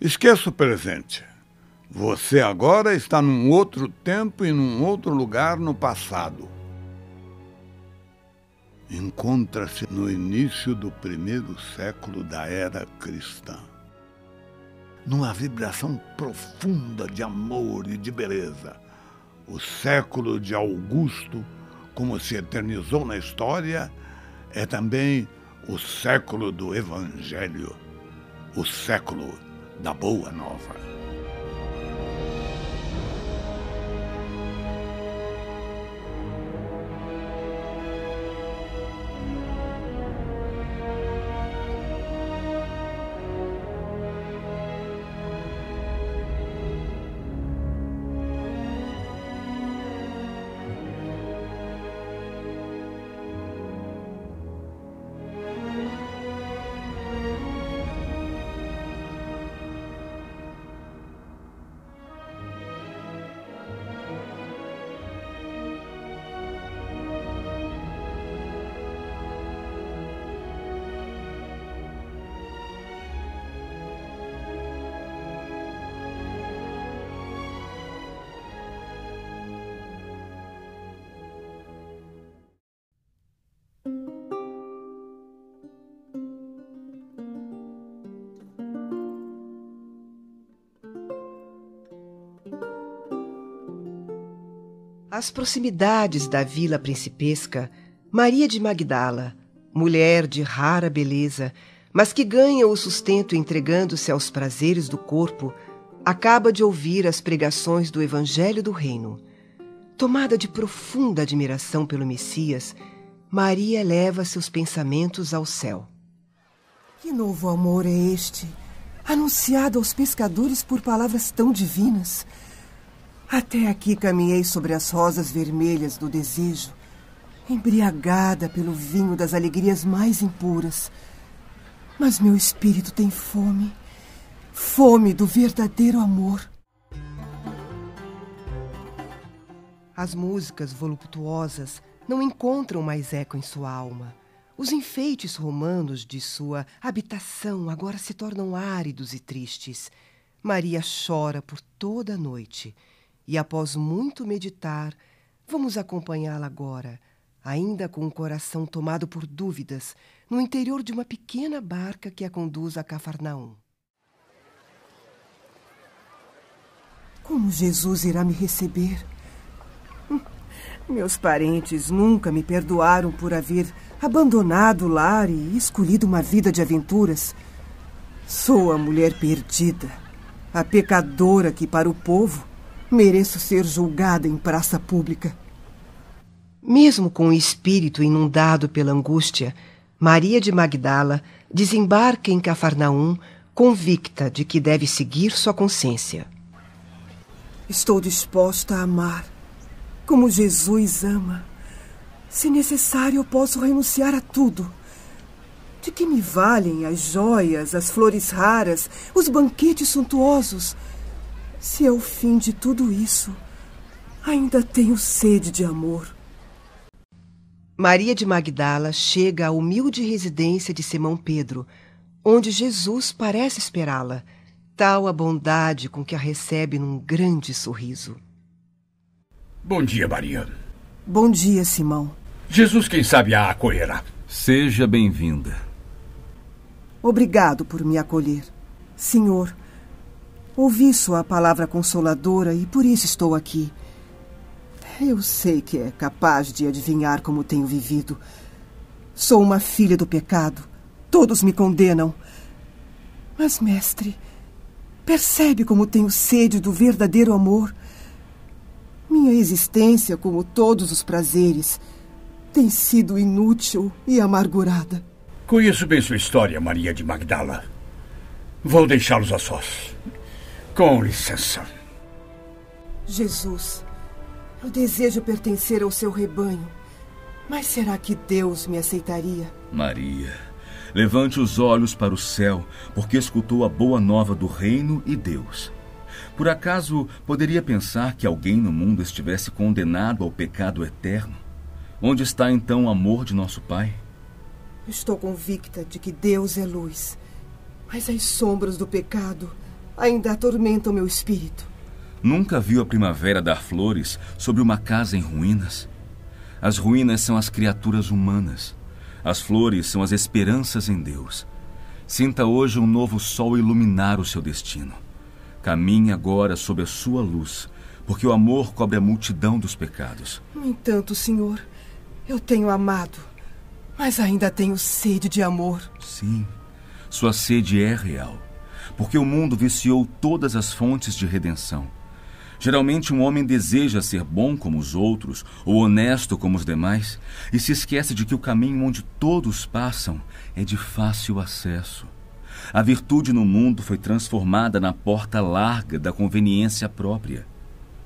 Esqueça o presente. Você agora está num outro tempo e num outro lugar no passado. Encontra-se no início do primeiro século da era cristã. Numa vibração profunda de amor e de beleza. O século de Augusto, como se eternizou na história, é também o século do Evangelho, o século da Boa Nova. Às proximidades da vila principesca, Maria de Magdala, mulher de rara beleza, mas que ganha o sustento entregando-se aos prazeres do corpo, acaba de ouvir as pregações do Evangelho do Reino. Tomada de profunda admiração pelo Messias, Maria leva seus pensamentos ao céu. Que novo amor é este, anunciado aos pescadores por palavras tão divinas? Até aqui caminhei sobre as rosas vermelhas do desejo, embriagada pelo vinho das alegrias mais impuras. Mas meu espírito tem fome, fome do verdadeiro amor. As músicas voluptuosas não encontram mais eco em sua alma. Os enfeites romanos de sua habitação agora se tornam áridos e tristes. Maria chora por toda a noite e após muito meditar, vamos acompanhá-la agora, ainda com o coração tomado por dúvidas, no interior de uma pequena barca que a conduz a Cafarnaum. Como Jesus irá me receber? Meus parentes nunca me perdoaram por haver abandonado o lar e escolhido uma vida de aventuras. Sou a mulher perdida, a pecadora que, para o povo, Mereço ser julgada em praça pública. Mesmo com o espírito inundado pela angústia, Maria de Magdala desembarca em Cafarnaum, convicta de que deve seguir sua consciência. Estou disposta a amar, como Jesus ama. Se necessário, eu posso renunciar a tudo. De que me valem as joias, as flores raras, os banquetes suntuosos? Se é o fim de tudo isso, ainda tenho sede de amor. Maria de Magdala chega à humilde residência de Simão Pedro, onde Jesus parece esperá-la, tal a bondade com que a recebe num grande sorriso. Bom dia, Maria. Bom dia, Simão. Jesus, quem sabe, a acolherá. Seja bem-vinda. Obrigado por me acolher. Senhor, Ouvi sua palavra consoladora e por isso estou aqui. Eu sei que é capaz de adivinhar como tenho vivido. Sou uma filha do pecado. Todos me condenam. Mas, mestre, percebe como tenho sede do verdadeiro amor? Minha existência, como todos os prazeres, tem sido inútil e amargurada. Conheço bem sua história, Maria de Magdala. Vou deixá-los a sós. Com licença. Jesus, eu desejo pertencer ao seu rebanho. Mas será que Deus me aceitaria? Maria, levante os olhos para o céu, porque escutou a boa nova do reino e Deus. Por acaso poderia pensar que alguém no mundo estivesse condenado ao pecado eterno? Onde está então o amor de nosso Pai? Estou convicta de que Deus é luz, mas as sombras do pecado ainda atormentam meu espírito. Nunca viu a primavera dar flores sobre uma casa em ruínas? As ruínas são as criaturas humanas. As flores são as esperanças em Deus. Sinta hoje um novo sol iluminar o seu destino. Caminhe agora sob a sua luz, porque o amor cobre a multidão dos pecados. No entanto, Senhor, eu tenho amado, mas ainda tenho sede de amor. Sim, sua sede é real, porque o mundo viciou todas as fontes de redenção. Geralmente, um homem deseja ser bom como os outros ou honesto como os demais e se esquece de que o caminho onde todos passam é de fácil acesso. A virtude no mundo foi transformada na porta larga da conveniência própria.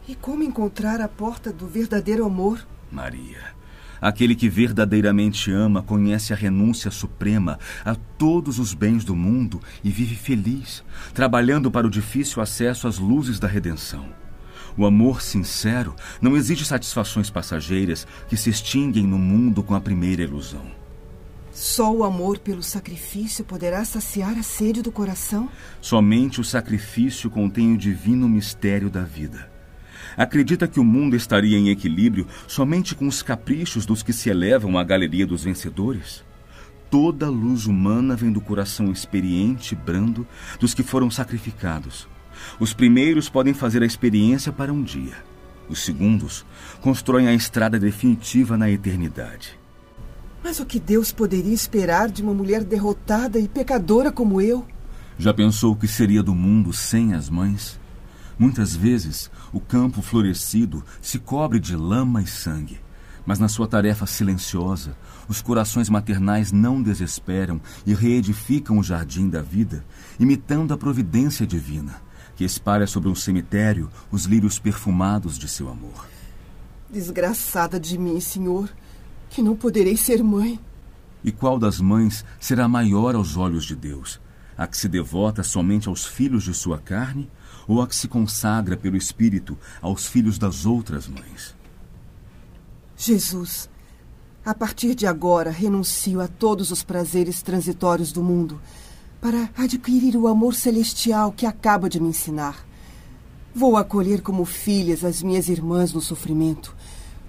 E como encontrar a porta do verdadeiro amor? Maria, aquele que verdadeiramente ama conhece a renúncia suprema a todos os bens do mundo e vive feliz, trabalhando para o difícil acesso às luzes da redenção. O amor sincero não exige satisfações passageiras que se extinguem no mundo com a primeira ilusão. Só o amor pelo sacrifício poderá saciar a sede do coração? Somente o sacrifício contém o divino mistério da vida. Acredita que o mundo estaria em equilíbrio somente com os caprichos dos que se elevam à galeria dos vencedores? Toda luz humana vem do coração experiente e brando dos que foram sacrificados. Os primeiros podem fazer a experiência para um dia. Os segundos constroem a estrada definitiva na eternidade. Mas o que Deus poderia esperar de uma mulher derrotada e pecadora como eu? Já pensou o que seria do mundo sem as mães? Muitas vezes, o campo florescido se cobre de lama e sangue. Mas na sua tarefa silenciosa, os corações maternais não desesperam e reedificam o jardim da vida, imitando a providência divina, que espalha sobre um cemitério os lírios perfumados de seu amor. Desgraçada de mim, senhor que não poderei ser mãe. E qual das mães será maior aos olhos de Deus? A que se devota somente aos filhos de sua carne ou a que se consagra pelo Espírito aos filhos das outras mães? Jesus, a partir de agora renuncio a todos os prazeres transitórios do mundo para adquirir o amor celestial que acaba de me ensinar. Vou acolher como filhas as minhas irmãs no sofrimento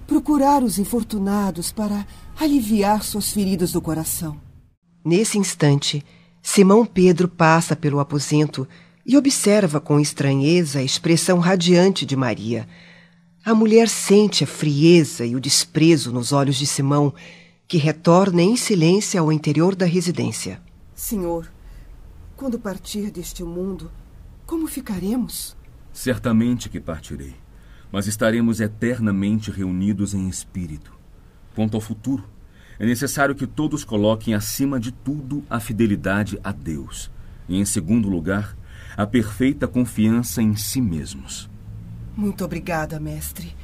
procurar os infortunados para aliviar suas feridas do coração. Nesse instante, Simão Pedro passa pelo aposento e observa com estranheza a expressão radiante de Maria. A mulher sente a frieza e o desprezo nos olhos de Simão, que retorna em silêncio ao interior da residência. Senhor, quando partir deste mundo, como ficaremos? Certamente que partirei mas estaremos eternamente reunidos em espírito. Quanto ao futuro, é necessário que todos coloquem acima de tudo a fidelidade a Deus e, em segundo lugar, a perfeita confiança em si mesmos. Muito obrigada, mestre.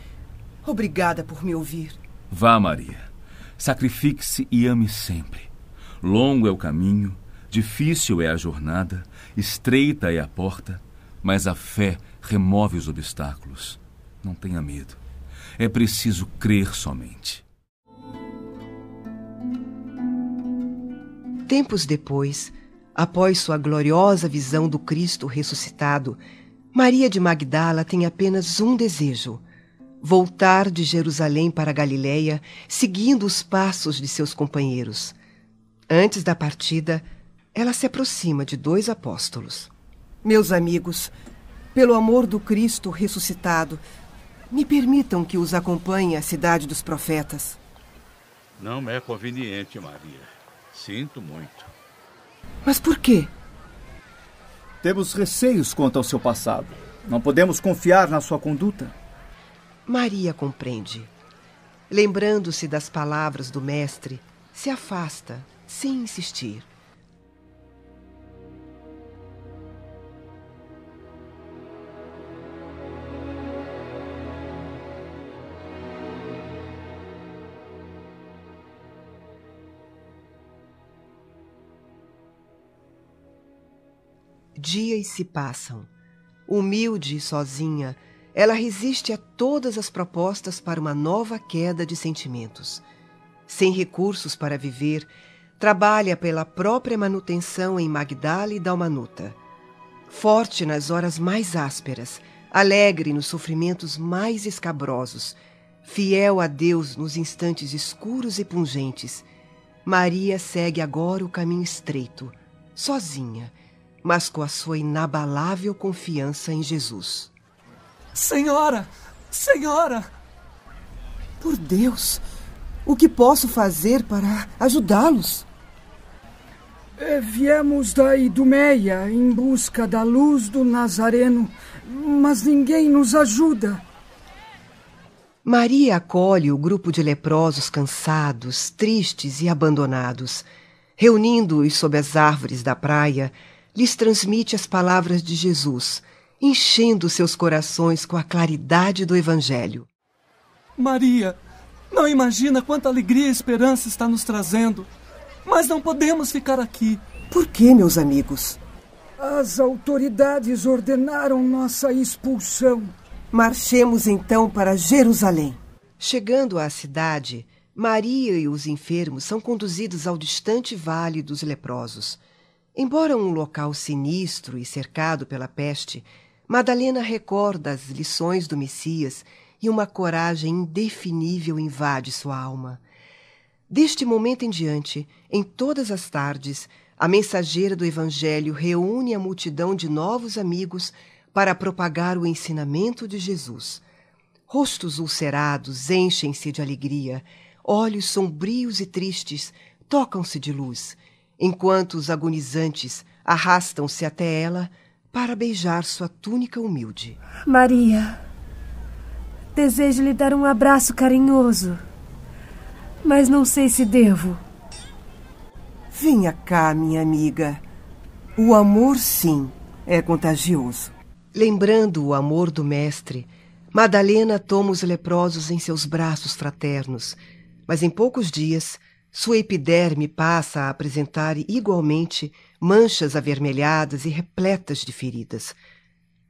Obrigada por me ouvir. Vá, Maria. Sacrifique-se e ame sempre. Longo é o caminho, difícil é a jornada, estreita é a porta, mas a fé remove os obstáculos. Não tenha medo. É preciso crer somente. Tempos depois, após sua gloriosa visão do Cristo ressuscitado, Maria de Magdala tem apenas um desejo: voltar de Jerusalém para Galiléia, seguindo os passos de seus companheiros. Antes da partida, ela se aproxima de dois apóstolos. Meus amigos, pelo amor do Cristo ressuscitado, me permitam que os acompanhe à cidade dos profetas. Não é conveniente, Maria. Sinto muito. Mas por quê? Temos receios quanto ao seu passado. Não podemos confiar na sua conduta. Maria compreende. Lembrando-se das palavras do Mestre, se afasta, sem insistir. Dias se passam. Humilde e sozinha, ela resiste a todas as propostas para uma nova queda de sentimentos. Sem recursos para viver, trabalha pela própria manutenção em Magdala e Dalmanuta. forte nas horas mais ásperas, alegre nos sofrimentos mais escabrosos, fiel a Deus nos instantes escuros e pungentes. Maria segue agora o caminho estreito, sozinha, mas com a sua inabalável confiança em Jesus. Senhora! Senhora! Por Deus! O que posso fazer para ajudá-los? É, viemos da Idumeia em busca da luz do Nazareno, mas ninguém nos ajuda. Maria acolhe o grupo de leprosos cansados, tristes e abandonados. Reunindo-os sob as árvores da praia, lhes transmite as palavras de Jesus, enchendo seus corações com a claridade do Evangelho. Maria, não imagina quanta alegria e esperança está nos trazendo. Mas não podemos ficar aqui. Por que, meus amigos? As autoridades ordenaram nossa expulsão. Marchemos então para Jerusalém. Chegando à cidade, Maria e os enfermos são conduzidos ao distante vale dos leprosos. Embora um local sinistro e cercado pela peste, Madalena recorda as lições do Messias e uma coragem indefinível invade sua alma. Deste momento em diante, em todas as tardes, a mensageira do Evangelho reúne a multidão de novos amigos para propagar o ensinamento de Jesus. Rostos ulcerados enchem-se de alegria, olhos sombrios e tristes tocam-se de luz, enquanto os agonizantes arrastam-se até ela para beijar sua túnica humilde. Maria, desejo lhe dar um abraço carinhoso mas não sei se devo. Venha cá, minha amiga. O amor, sim, é contagioso. Lembrando o amor do Mestre, Madalena toma os leprosos em seus braços fraternos, mas em poucos dias sua epiderme passa a apresentar igualmente manchas avermelhadas e repletas de feridas.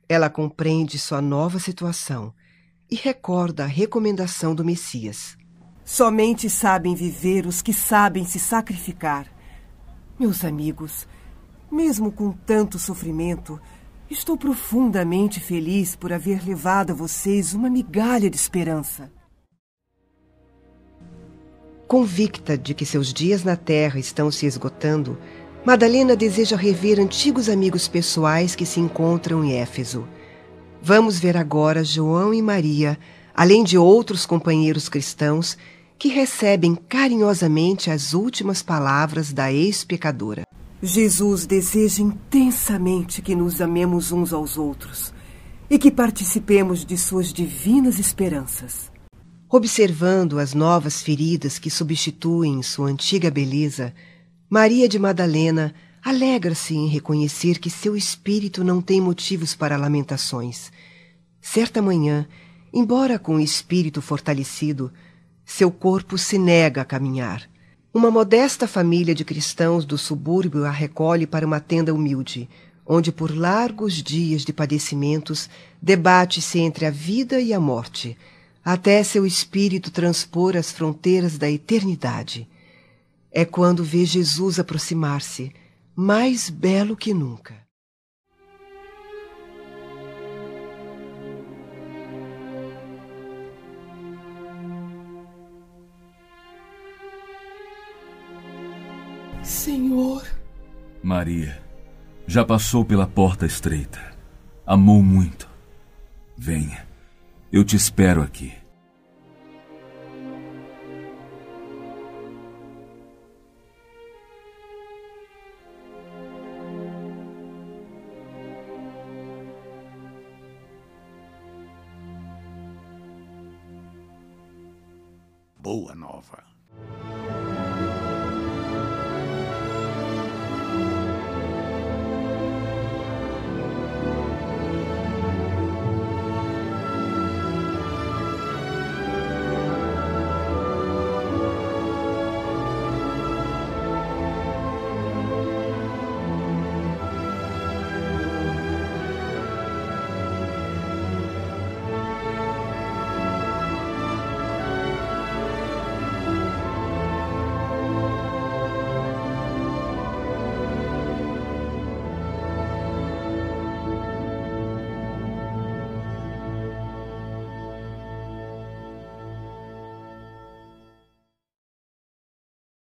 Ela compreende sua nova situação e recorda a recomendação do Messias. Somente sabem viver os que sabem se sacrificar. Meus amigos, mesmo com tanto sofrimento, estou profundamente feliz por haver levado a vocês uma migalha de esperança. Convicta de que seus dias na Terra estão se esgotando, Madalena deseja rever antigos amigos pessoais que se encontram em Éfeso. Vamos ver agora João e Maria, além de outros companheiros cristãos que recebem carinhosamente as últimas palavras da ex-pecadora. Jesus deseja intensamente que nos amemos uns aos outros e que participemos de suas divinas esperanças. Observando as novas feridas que substituem sua antiga beleza, Maria de Madalena alegra-se em reconhecer que seu espírito não tem motivos para lamentações. Certa manhã, embora com o espírito fortalecido, seu corpo se nega a caminhar. Uma modesta família de cristãos do subúrbio a recolhe para uma tenda humilde, onde por largos dias de padecimentos debate-se entre a vida e a morte, até seu espírito transpor as fronteiras da eternidade. É quando vê Jesus aproximar-se, mais belo que nunca. Senhor. Maria, já passou pela porta estreita. Amou muito. Venha, eu te espero aqui. Boa nova.